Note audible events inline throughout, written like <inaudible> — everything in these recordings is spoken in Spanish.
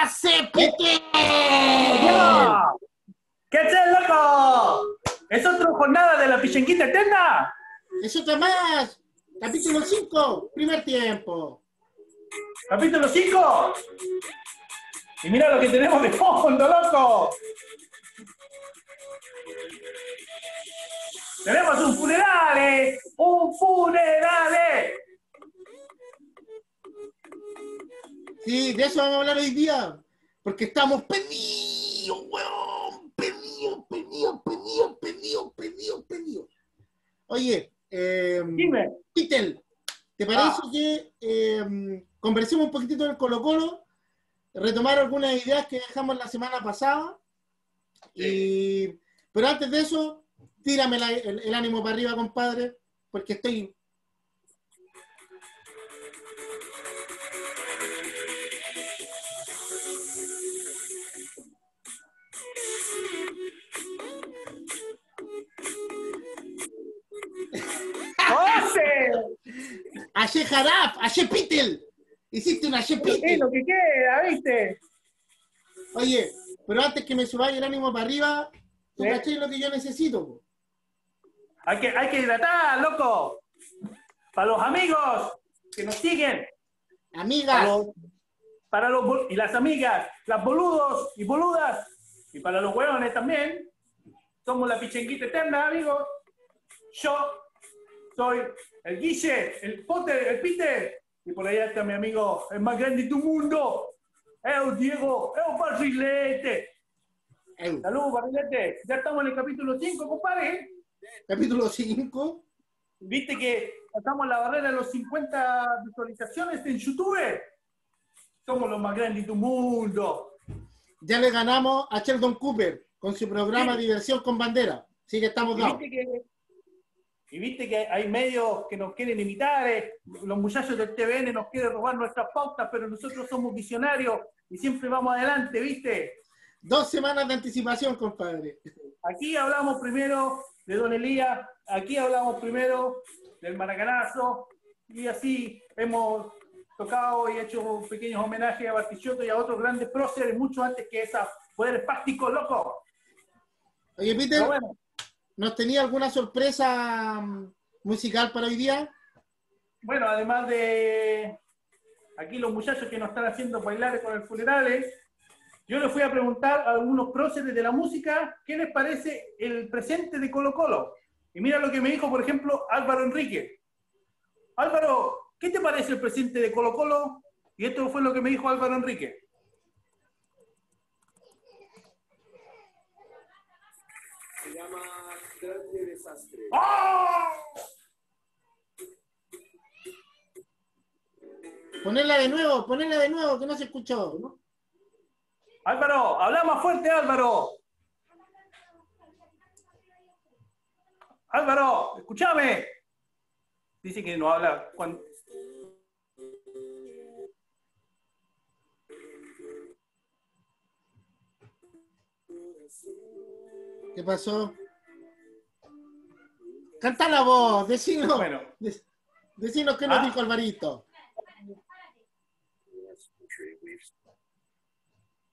¡Ríase, Pite! ¡Ya! ¿Qué haces, loco? ¿Es otra jornada de la pichenguita eterna? ¡Es otra más! Capítulo 5, primer tiempo. Capítulo 5. Y mira lo que tenemos de fondo, loco. Tenemos un funeral, un funeral. Sí, de eso vamos a hablar hoy día. Porque estamos pedidos, weón. Pedidos, pedidos, pedidos, pedidos, pedidos, pedidos. Oye, eh, Dime. ¿te parece Ah. que eh, conversemos un poquitito del Colo Colo? Retomar algunas ideas que dejamos la semana pasada. Y, pero antes de eso, tírame la- el, el ánimo para arriba, compadre, porque estoy... ¡Aye Jaraf! ¡Aye Pitel! Hiciste un Aye ¿Qué Pitel. es lo que queda, viste? Oye, pero antes que me subáis el ánimo para arriba, tú Sí. cachai lo que yo necesito. po? Hay que, hay que hidratar, loco. Para los amigos que nos siguen. Para Amigas, los, para los bol- y las amigas, las boludos y boludas. Y para los hueones también. Somos la pichenguita eterna, amigos. Yo soy el Guille, el Potter, el Peter. Y por allá está mi amigo, el más grande de tu mundo. El Diego, el Barrilete. Saludos, Barrilete. Ya estamos en el capítulo 5, compadre. capítulo 5. Viste que pasamos la barrera de los 50 visualizaciones en YouTube. Somos los más grandes de tu mundo. Ya le ganamos a Sheldon Cooper con su programa Sí. Diversión con Bandera. Sí que estamos dados. viste que, y viste que hay medios que nos quieren imitar, eh, los muchachos del TVN nos quieren robar nuestras pautas, pero nosotros somos visionarios y siempre vamos adelante, ¿viste? Dos semanas de anticipación, compadre. Aquí hablamos primero de Don Elías, aquí hablamos primero del Maracanazo, y así hemos tocado y hecho pequeños homenajes a Bartichotto y a otros grandes próceres, mucho antes que esas poderes prácticos, loco. Oye, Peter, bueno, ¿nos tenía alguna sorpresa mm, musical para hoy día? bueno, además de aquí los muchachos que nos están haciendo bailar con el funerales, yo les fui a preguntar a algunos próceres de la música qué les parece el presente de Colo Colo. Y mira lo que me dijo, por ejemplo, Álvaro Enrique. Álvaro, ¿qué te parece el presente de Colo Colo? Y esto fue lo que me dijo Álvaro Enrique. Se llama Grande Desastre. ¡Oh! Ponerla de nuevo, ponerla de nuevo, que no se escuchó. Álvaro, habla más fuerte, Álvaro. Álvaro, escúchame. Dice que no habla cuando... ¿Qué pasó? Canta la voz, decinos, Bueno, decinos qué nos Ah. dijo Alvarito.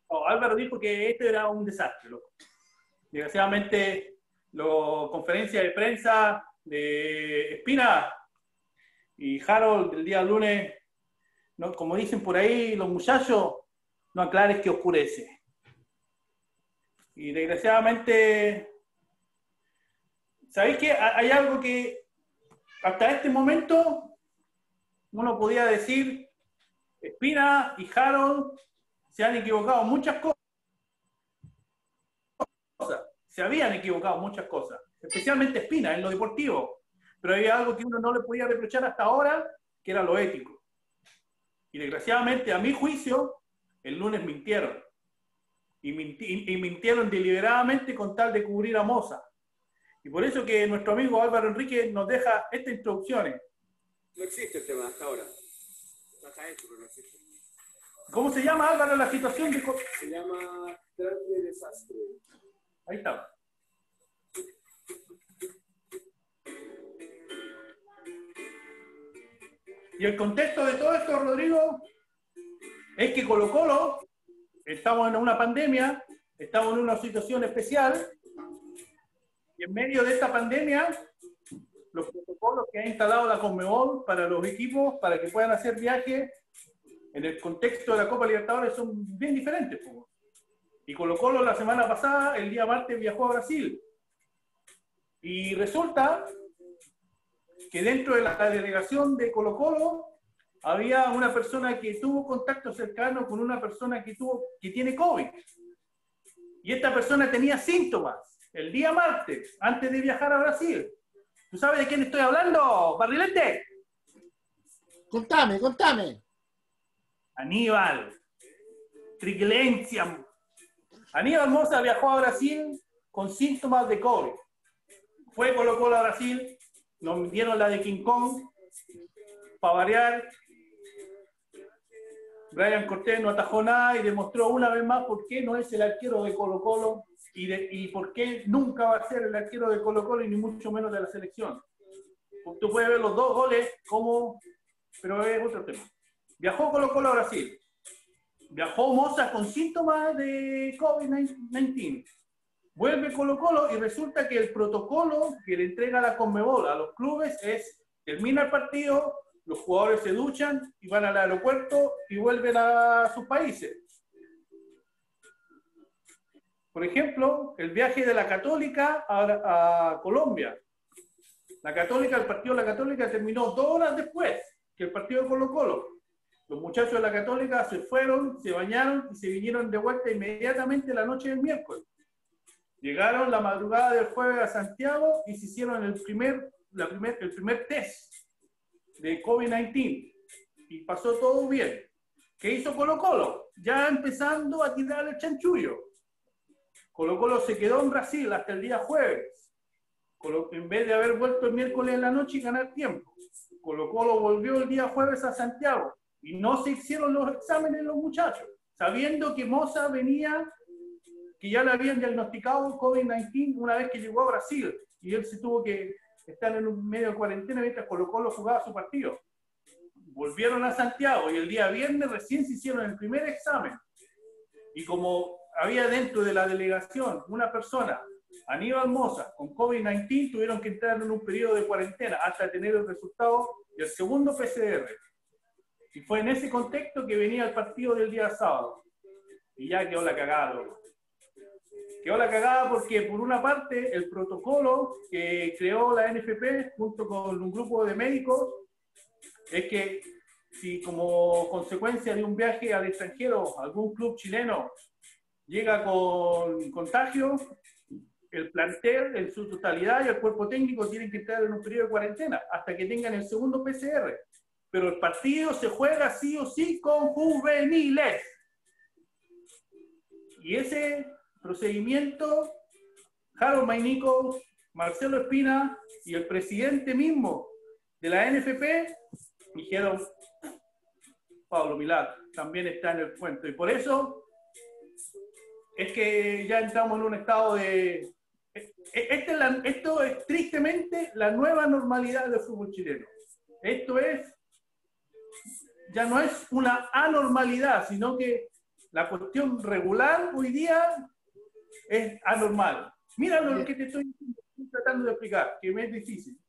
no, Álvaro dijo que este era un desastre, loco. Desgraciadamente, la conferencia de prensa de Espina y Harold el día lunes, no, como dicen por ahí los muchachos, no aclares que oscurece. Y desgraciadamente, ¿sabéis que hay algo que hasta este momento uno podía decir, Espina y Harold se han equivocado muchas cosas. Se habían equivocado muchas cosas, especialmente Espina en lo deportivo. Pero había algo que uno no le podía reprochar hasta ahora, que era lo ético. Y desgraciadamente, a mi juicio, el lunes mintieron. Y, minti- y mintieron deliberadamente con tal de cubrir a Moza. Y por eso que nuestro amigo Álvaro Enrique nos deja estas instrucciones. No existe el tema hasta ahora. Está hecho, pero no existe. ¿Cómo se llama Álvaro la situación de... Se llama Grande Desastre. Ahí está. Y el contexto de todo esto, Rodrigo, es que Colo Colo estamos en una pandemia, estamos en una situación especial, y en medio de esta pandemia, los protocolos que ha instalado la Conmebol para los equipos, para que puedan hacer viajes en el contexto de la Copa Libertadores, son bien diferentes. Y Colo Colo la semana pasada, el día martes, viajó a Brasil. Y resulta que dentro de la delegación de Colo Colo había una persona que tuvo contacto cercano con una persona que, tuvo, que tiene COVID. Y esta persona tenía síntomas el día martes, antes de viajar a Brasil. ¿Tú sabes de quién estoy hablando, Barrilete? Contame, contame. Aníbal. Triquilencia. Aníbal Mosa viajó a Brasil con síntomas de COVID. Fue Colo Colo a Brasil, nos dieron la de King Kong, para variar. Brian Cortés no atajó nada y demostró una vez más por qué no es el arquero de Colo Colo y, y por qué nunca va a ser el arquero de Colo Colo y ni mucho menos de la selección. Tú puedes ver los dos goles como, pero es otro tema. Viajó Colo Colo a Brasil. Viajó Moza con síntomas de COVID-19. Vuelve Colo Colo y resulta que el protocolo que le entrega la Conmebol a los clubes es termina el partido, los jugadores se duchan y van al aeropuerto y vuelven a sus países. Por ejemplo, el viaje de la Católica a, a Colombia. La Católica, el partido de la Católica terminó dos horas después que el partido de Colo Colo. Los muchachos de la Católica se fueron, se bañaron y se vinieron de vuelta inmediatamente la noche del miércoles. Llegaron la madrugada del jueves a Santiago y se hicieron el primer, la primer, el primer test de COVID-19 y pasó todo bien. ¿Qué hizo Colo Colo? Ya empezando a tirar el chanchullo. Colo Colo se quedó en Brasil hasta el día jueves. en vez de haber vuelto el miércoles en la noche y ganar tiempo. Colo Colo volvió el día jueves a Santiago y no se hicieron los exámenes los muchachos, sabiendo que Moza venía, que ya le habían diagnosticado COVID-19 una vez que llegó a Brasil y él se tuvo que estar en un medio de cuarentena mientras Colo Colo jugaba su partido. Volvieron a Santiago y el día viernes recién se hicieron el primer examen. Y como había dentro de la delegación una persona, Aníbal Moza, con COVID-19, tuvieron que entrar en un periodo de cuarentena hasta tener el resultado del segundo PCR. Y fue en ese contexto que venía el partido del día sábado. Y ya quedó la cagada, Quedó la cagada porque, por una parte, el protocolo que creó la NFP junto con un grupo de médicos es que si como consecuencia de un viaje al extranjero algún club chileno llega con contagio, el plantel en su totalidad y el cuerpo técnico tienen que estar en un periodo de cuarentena hasta que tengan el segundo PCR pero el partido se juega sí o sí con juveniles. Y ese procedimiento, Harold Mainico, Marcelo Espina y el presidente mismo de la NFP dijeron, Pablo Milad también está en el cuento. Y por eso es que ya entramos en un estado de... Este esto es tristemente la nueva normalidad del fútbol chileno. Esto es ya no es una anormalidad, sino que la cuestión regular hoy día es anormal. Mira lo que te estoy tratando de explicar, que me es difícil.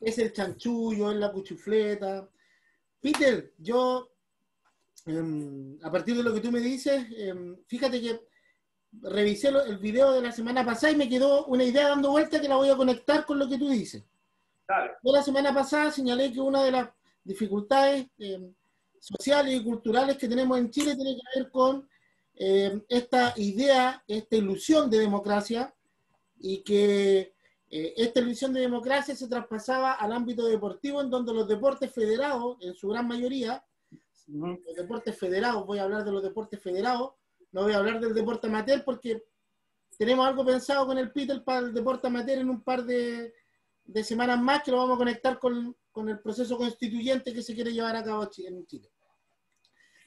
Es el chanchullo, es la cuchufleta. Peter, yo, em, a partir de lo que tú me dices, em, fíjate que revisé el video de la semana pasada y me quedó una idea dando vuelta que la voy a conectar con lo que tú dices. Dale. Yo la semana pasada señalé que una de las dificultades em, sociales y culturales que tenemos en Chile tiene que ver con eh, esta idea, esta ilusión de democracia y que eh, esta ilusión de democracia se traspasaba al ámbito deportivo en donde los deportes federados, en su gran mayoría, los deportes federados, voy a hablar de los deportes federados, no voy a hablar del deporte amateur porque tenemos algo pensado con el Peter para el deporte amateur en un par de, semanas más que lo vamos a conectar con, con el proceso constituyente que se quiere llevar a cabo en Chile.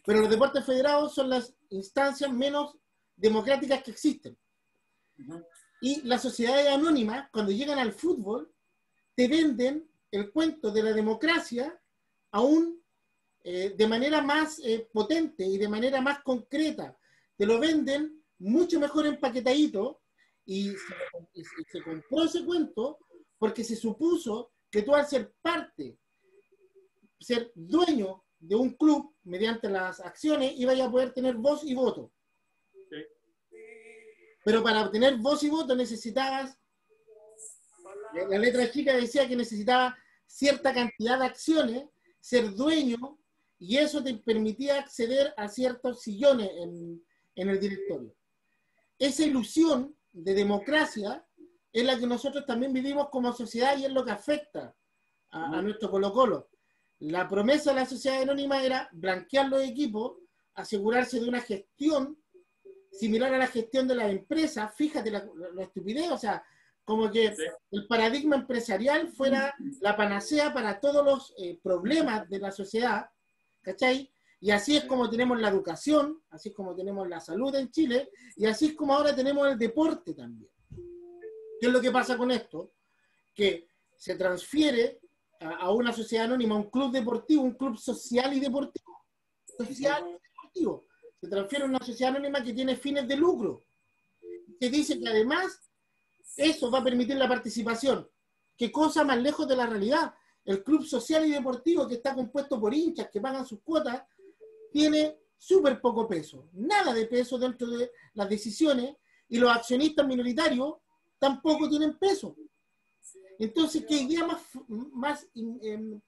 Pero los deportes federados son las instancias menos democráticas que existen. Y las sociedades anónimas, cuando llegan al fútbol, te venden el cuento de la democracia aún eh, de manera más eh, potente y de manera más concreta. Te lo venden mucho mejor empaquetadito y se, y se compró ese cuento porque se supuso que tú al ser parte, ser dueño de un club mediante las acciones, ibas a poder tener voz y voto. Sí. Pero para obtener voz y voto necesitabas, la la letra chica decía que necesitaba cierta cantidad de acciones, ser dueño, y eso te permitía acceder a ciertos sillones en, en el directorio. Esa ilusión de democracia es la que nosotros también vivimos como sociedad y es lo que afecta a, a nuestro Colo Colo. La promesa de la sociedad anónima era blanquear los equipos, asegurarse de una gestión similar a la gestión de las empresas. Fíjate la, la- la estupidez, o sea, como que Sí. el paradigma empresarial fuera la panacea para todos los eh, problemas de la sociedad, ¿cachai? Y así es como tenemos la educación, así es como tenemos la salud en Chile, y así es como ahora tenemos el deporte también. ¿Qué es lo que pasa con esto? Que se transfiere a, una sociedad anónima, un club deportivo, un club social y deportivo. Social y deportivo. Se transfiere a una sociedad anónima que tiene fines de lucro. Que dice que además eso va a permitir la participación. ¿Qué cosa más lejos de la realidad? El club social y deportivo que está compuesto por hinchas que pagan sus cuotas tiene súper poco peso, nada de peso dentro de las decisiones y los accionistas minoritarios tampoco tienen peso. Entonces, ¿qué idea más, más em,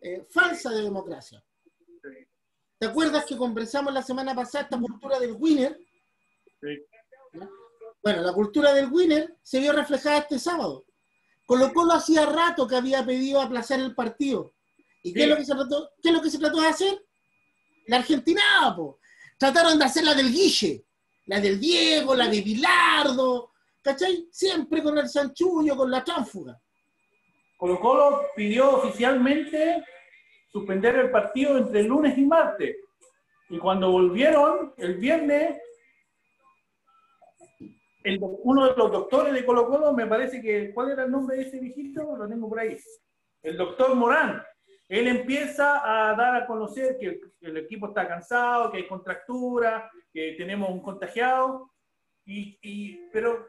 eh, falsa de democracia? ¿Te acuerdas que conversamos la semana pasada esta cultura del winner? Sí. Bueno, la cultura del winner se vio reflejada este sábado. Colo Colo hacía rato que había pedido aplazar el partido. ¿Y qué, es lo que se trató, qué es lo que se trató de hacer? La Argentinada, po. Trataron de hacer la del Guille, la del Diego, la de Bilardo, ¿cachai? Siempre con el Sanchullo, con la tránfuga. Colo Colo pidió oficialmente suspender el partido entre lunes y martes. Y cuando volvieron el viernes, uno de los doctores de Colo Colo, me parece que, ¿cuál era el nombre de ese viejito? Lo tengo por ahí. El doctor Morán. Él empieza a dar a conocer que el, equipo está cansado, que hay contractura, que tenemos un contagiado. Y, y- pero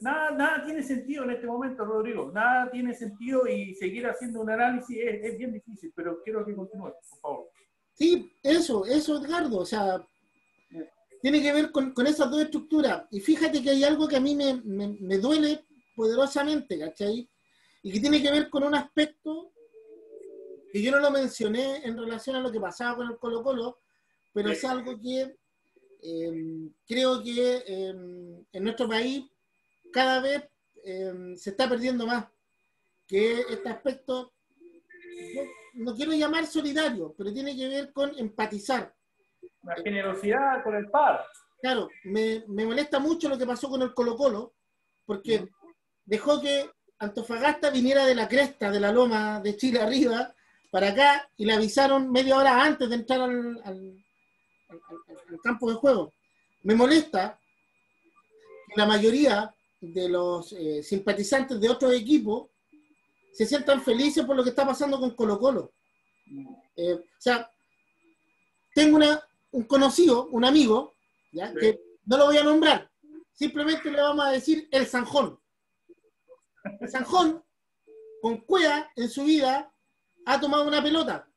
nada, nada tiene sentido en este momento, Rodrigo. Nada tiene sentido y seguir haciendo un análisis es, es bien difícil, pero quiero que continúe, por favor. Sí, eso, eso, Edgardo. O sea, tiene que ver con, con esas dos estructuras. Y fíjate que hay algo que a mí me, me- me duele poderosamente, ¿cachai? Y que tiene que ver con un aspecto que yo no lo mencioné en relación a lo que pasaba con el Colo Colo, pero es algo que eh, creo que eh, en nuestro país cada vez eh, se está perdiendo más, que este aspecto, yo no quiero llamar solidario, pero tiene que ver con empatizar. La generosidad con el par. Claro, me, me molesta mucho lo que pasó con el Colo Colo, porque dejó que Antofagasta viniera de la cresta de la loma de Chile arriba para acá y le avisaron media hora antes de entrar al, al- al- al- campo de juego. Me molesta que la mayoría de los eh, simpatizantes de otros equipos se sientan felices por lo que está pasando con Colo Colo. Eh, o sea, tengo una, un conocido, un amigo, ¿ya? Sí. que no lo voy a nombrar, simplemente le vamos a decir el Sanjón. El Sanjón, con cueva en su vida, ha tomado una pelota.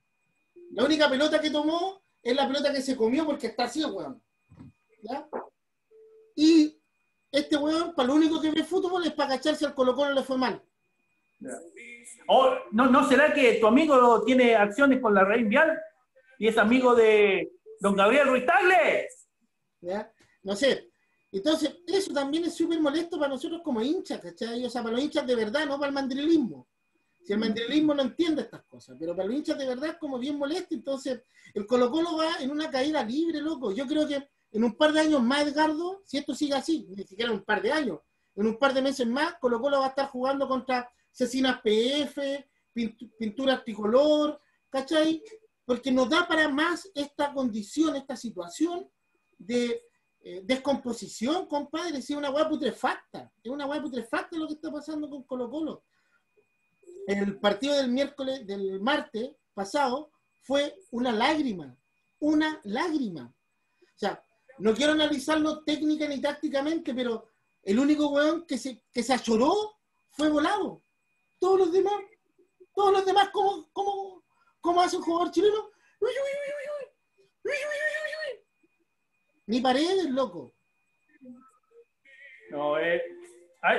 La única pelota que tomó es la pelota que se comió porque está así, weón. ¿Ya? Y este weón, para lo único que ve fútbol es para cacharse al Colo Colo le fue mal. Oh, ¿no, ¿No será que tu amigo tiene acciones con la Rein Vial y es amigo de don Gabriel Ruiz Tagle? ¿ya? No sé. Entonces, eso también es súper molesto para nosotros como hinchas, ¿cachai? O sea, para los hinchas de verdad, no para el mandrilismo. Si el mandrilismo no entiende estas cosas, pero para los hinchas de verdad es como bien molesto. Entonces, el Colo Colo va en una caída libre, loco. Yo creo que en un par de años más, Edgardo, si esto sigue así, ni siquiera en un par de años, en un par de meses más, Colo Colo va a estar jugando contra Cecinas PF, Pint- Pinturas Tricolor, ¿cachai? Porque nos da para más esta condición, esta situación de eh, descomposición, compadre, si es una hueá putrefacta, es una hueá putrefacta lo que está pasando con Colo Colo. El partido del miércoles, del martes pasado, fue una lágrima, una lágrima. O sea, no quiero analizarlo técnica ni tácticamente, pero el único weón que se, que se achoró fue volado. Todos los demás, todos los demás, ¿cómo, cómo, cómo hace un jugador chileno? Uy, uy, uy. Ni paredes, loco. No, eh,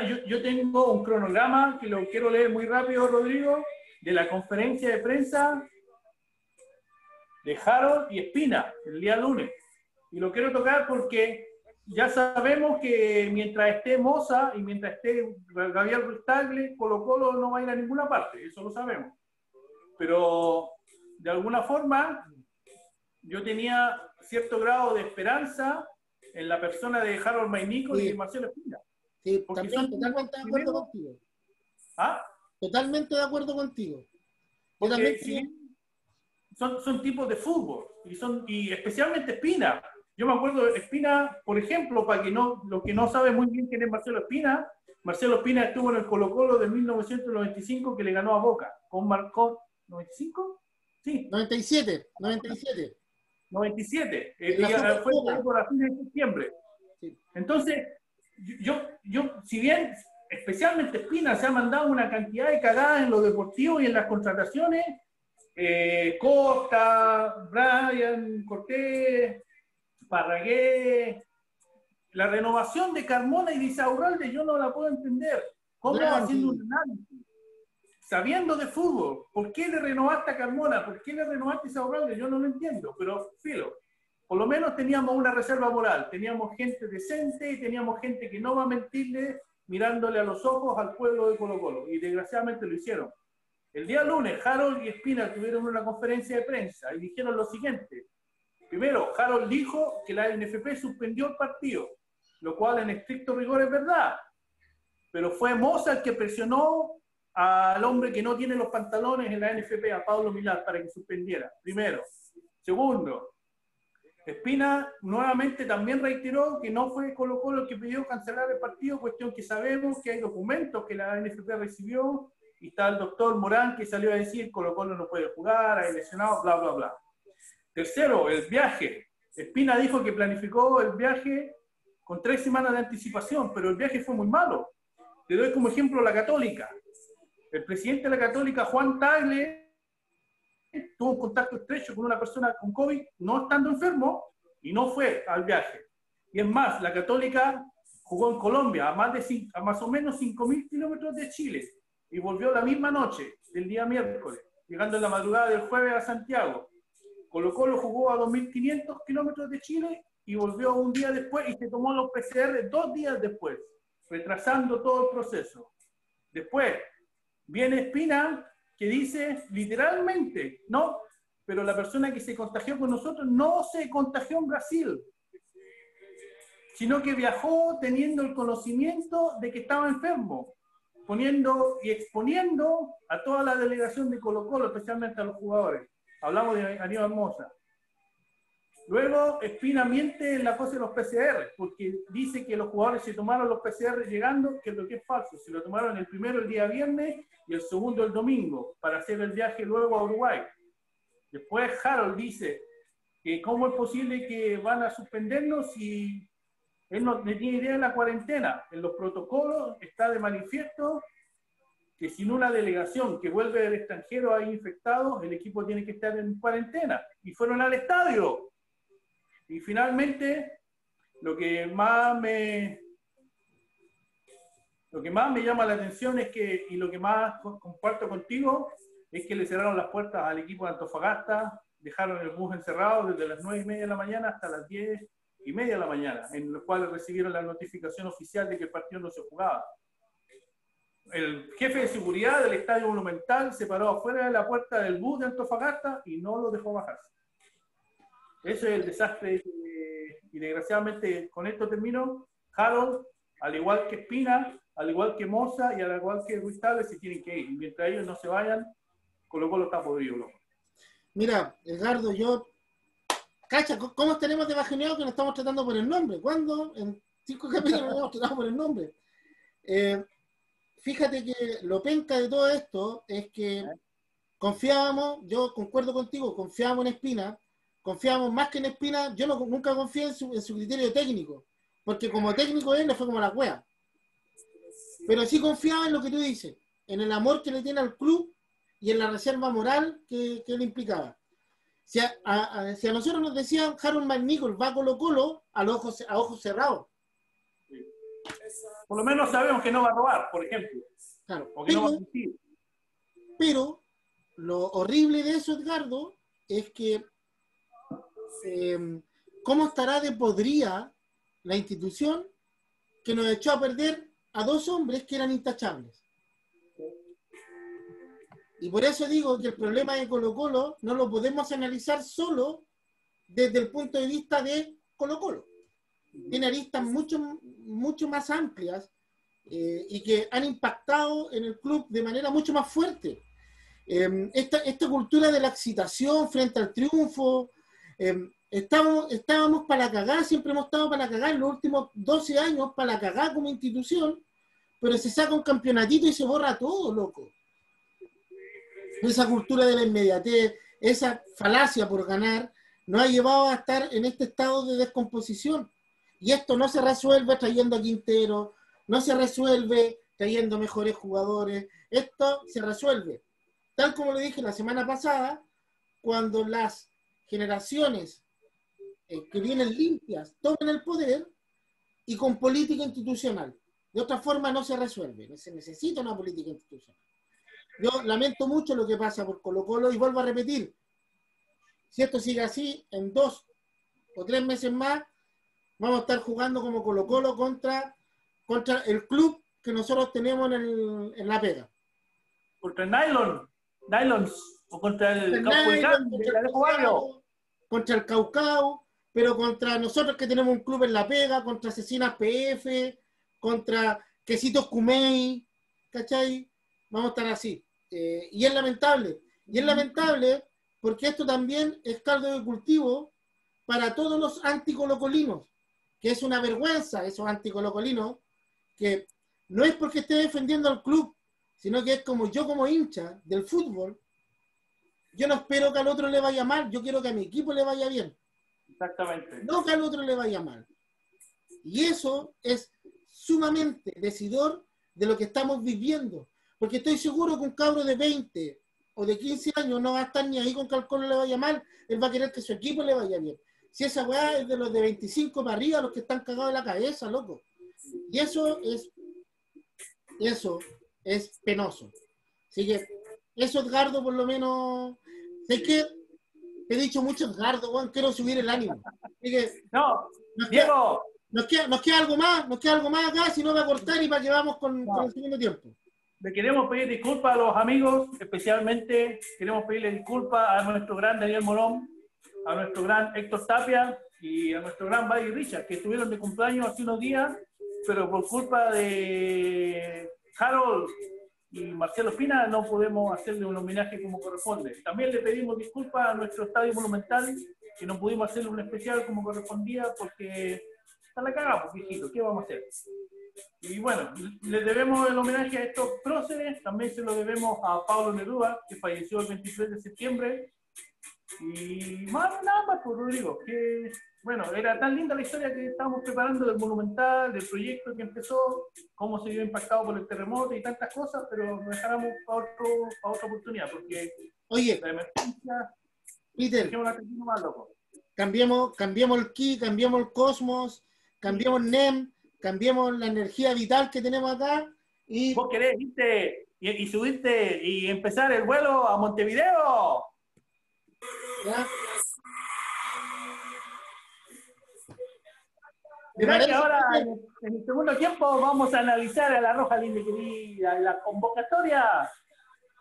yo, yo tengo un cronograma que lo quiero leer muy rápido, Rodrigo, de la conferencia de prensa de Harold y Espina el día lunes. Y lo quiero tocar porque ya sabemos que mientras esté Moza y mientras esté Gabriel Ruiz Tagle, Colo Colo no va a ir a ninguna parte, eso lo sabemos. Pero de alguna forma yo tenía cierto grado de esperanza en la persona de Harold Mainico y de Marcelo Espina. Sí, Porque también totalmente de acuerdo contigo. ¿Ah? Totalmente de acuerdo contigo. Yo también bien son, son tipos de fútbol y, son, y especialmente Espina. Yo me acuerdo de Espina, por ejemplo, para que no, los que no saben muy bien quién es Marcelo Espina, Marcelo Espina estuvo en el Colo Colo de 1995 que le ganó a Boca con Marcón. ¿95? Sí, 97, 97. 97. Eh, En la y, eh, fue por a fines de septiembre. Sí. Entonces, yo, yo, si bien especialmente Espina se ha mandado una cantidad de cagadas en lo deportivo y en las contrataciones, eh, Costa, Brian, Cortés, Parragué, la renovación de Carmona y de Isaurralde yo no la puedo entender. ¿Cómo Claro, haciendo un análisis? Sabiendo de fútbol, ¿por qué le renovaste a Carmona? ¿Por qué le renovaste a Isaurralde? Yo no lo entiendo, pero filo. Por lo menos teníamos una reserva moral, teníamos gente decente y teníamos gente que no va a mentirle mirándole a los ojos al pueblo de Colo Colo. Y desgraciadamente lo hicieron. El día lunes, Harold y Espina tuvieron una conferencia de prensa y dijeron lo siguiente. Primero, Harold dijo que la NFP suspendió el partido, lo cual en estricto rigor es verdad. Pero fue Moza el que presionó al hombre que no tiene los pantalones en la NFP, a Pablo Milar, para que suspendiera. Primero. Segundo, Espina nuevamente también reiteró que no fue Colo Colo el que pidió cancelar el partido, cuestión que sabemos que hay documentos que la NFP recibió y está el doctor Morán que salió a decir Colo Colo no puede jugar, hay lesionados, bla, bla, bla. Tercero, el viaje. Espina dijo que planificó el viaje con tres semanas de anticipación, pero el viaje fue muy malo. Te doy como ejemplo la Católica. El presidente de la Católica, Juan Tagle, tuvo un contacto estrecho con una persona con COVID, no estando enfermo, y no fue al viaje. Y es más, la Católica jugó en Colombia, a más, de cin- a más o menos 5.000 kilómetros de Chile, y volvió la misma noche, del día miércoles, llegando en la madrugada del jueves a Santiago. Colo Colo jugó a 2.500 kilómetros de Chile y volvió un día después y se tomó los PCR dos días después, retrasando todo el proceso. Después viene Espina que dice literalmente, no, pero la persona que se contagió con nosotros no se contagió en Brasil, sino que viajó teniendo el conocimiento de que estaba enfermo, poniendo y exponiendo a toda la delegación de Colo Colo, especialmente a los jugadores. Hablamos de Aníbal Moza. Luego, Espina miente en la cosa de los PCR, porque dice que los jugadores se tomaron los PCR llegando, que es lo que es falso. Se lo tomaron el primero el día viernes y el segundo el domingo, para hacer el viaje luego a Uruguay. Después Harold dice que cómo es posible que van a suspendernos si él no tiene idea de la cuarentena. En los protocolos está de manifiesto que sin una delegación que vuelve del extranjero hay infectados, el equipo tiene que estar en cuarentena. Y fueron al estadio. Y finalmente, lo que más me, lo que más me llama la atención es que, y lo que más co- comparto contigo, es que le cerraron las puertas al equipo de Antofagasta, dejaron el bus encerrado desde las 9 y media de la mañana hasta las 10 y media de la mañana, en los cuales recibieron la notificación oficial de que el partido no se jugaba. El jefe de seguridad del Estadio Monumental se paró afuera de la puerta del bus de Antofagasta y no lo dejó bajarse. Ese es el desastre. eh, y desgraciadamente, con esto termino. Harold, al igual que Espina, al igual que Moza y al igual que Ruiz Tagle, se tienen que ir. Y mientras ellos no se vayan, Colo Colo está podrido. loco. Mira, Edgardo, yo. Cacha, ¿cómo- ¿cómo tenemos de bajoneado que nos estamos tratando por el nombre? ¿Cuándo? En cinco <laughs> capítulos nos hemos tratado por el nombre. Eh, fíjate que lo penca de todo esto es que confiábamos, yo concuerdo contigo, confiábamos en Espina, confiamos más que en Espina. Yo no, nunca confié en su, en su criterio técnico, porque como técnico él le fue como la wea. Pero sí confiaba en lo que tú dices, en el amor que le tiene al club y en la reserva moral que, que le implicaba. Si a, a- a- si a nosotros nos decían Harold McNichol va Colo Colo a, los ojos, a ojos cerrados. Por lo menos sabemos que no va a robar, por ejemplo. Claro. O que no va a. Pero lo horrible de eso, Edgardo, es que eh, cómo estará de podría la institución que nos echó a perder a dos hombres que eran intachables. Y por eso digo que el problema de Colo Colo no lo podemos analizar solo desde el punto de vista de Colo Colo. Tiene aristas mucho, mucho más amplias eh, y que han impactado en el club de manera mucho más fuerte. Eh, esta, esta cultura de la excitación frente al triunfo, eh, estábamos, estábamos para la cagada, siempre hemos estado para en los últimos 12 años, para la cagada como institución, pero se saca un campeonatito y se borra todo, loco. Esa cultura de la inmediatez, esa falacia por ganar, nos ha llevado a estar en este estado de descomposición. Y esto no se resuelve trayendo a Quintero, no se resuelve trayendo mejores jugadores, esto se resuelve tal como lo dije la semana pasada, cuando las generaciones eh, que vienen limpias tomen el poder y con política institucional. De otra forma no se resuelve, se necesita una política institucional. Yo lamento mucho lo que pasa por Colo Colo y vuelvo a repetir, si esto sigue así, en dos o tres meses más, vamos a estar jugando como Colo Colo contra, contra el club que nosotros tenemos en, el- en la pega. Contra el Nylon, Nylons, o contra el de Cambio, contra el Barrio. Contra el Caucao, pero contra nosotros que tenemos un club en La Pega, contra Asesinas PF, contra Quesitos Cumey, ¿cachai? Vamos a estar así. Eh, y es lamentable. Y es lamentable porque esto también es caldo de cultivo para todos los anticolocolinos, que es una vergüenza esos anticolocolinos, que no es porque esté defendiendo al club, sino que es como yo como hincha del fútbol, yo no espero que al otro le vaya mal, yo quiero que a mi equipo le vaya bien, Exactamente. no que al otro le vaya mal. Y eso es sumamente decidor de lo que estamos viviendo, porque estoy seguro que un cabro de 20 o de 15 años no va a estar ni ahí con que al colo le vaya mal, él va a querer que su equipo le vaya bien. Si esa weá es de los de 25 para arriba, los que están cagados de la cabeza, loco. Y eso es, eso es penoso. Así que eso, Edgardo, por lo menos, sé que te he dicho mucho, Edgardo, weón, quiero subir el ánimo. Así que No, nos queda, Diego, nos queda- nos queda algo más, nos queda algo más acá, si no va a cortar y para que vamos con, con el segundo tiempo. le queremos pedir disculpas a los amigos, especialmente queremos pedirle disculpas a nuestro gran Daniel Morón, a nuestro gran Héctor Tapia y a nuestro gran Buddy Richard, que estuvieron de cumpleaños hace unos días, pero por culpa de Harold y Marcelo Espina no podemos hacerle un homenaje como corresponde. También le pedimos disculpas a nuestro estadio monumental, que no pudimos hacerle un especial como correspondía porque está la cagamos, viejito, ¿qué vamos a hacer? Y bueno, le debemos el homenaje a estos próceres, también se lo debemos a Pablo Neruda, que falleció el 23 de septiembre. Y más nada más, por Rodrigo, que bueno, era tan linda la historia que estábamos preparando del Monumental, del proyecto que empezó, cómo se vio impactado por el terremoto y tantas cosas, pero lo dejaremos para, otro, para otra oportunidad, porque Oye, la emergencia, Peter, más loco. cambiemos, cambiemos el ki, cambiemos el cosmos, cambiemos NEM, cambiemos la energía vital que tenemos acá y ¿Vos querés irte y, y subirte y empezar el vuelo a Montevideo? ¿ya? Ahora, en, en el segundo tiempo, vamos a analizar a la Roja Linda querida, la convocatoria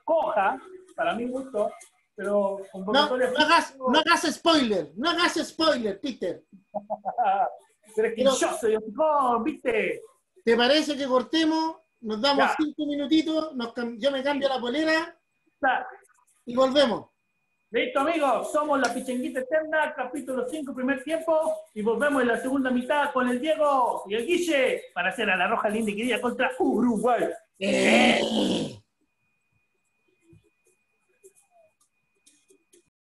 coja, para mi gusto, pero No, convocatoria... no hagas, no hagas spoiler, no hagas spoiler, Peter. <laughs> Pero es que Pero- yo soy hocicón, ¿viste? ¿Te parece que cortemos? Nos damos Ya. cinco minutitos, nos yo me cambio la polera y volvemos. Listo, amigos, somos la Pichenguita Eterna, capítulo 5, primer tiempo, y volvemos en la segunda mitad con el Diego y el Guille para hacer a la Roja Linda y querida contra Uruguay. ¡Eh!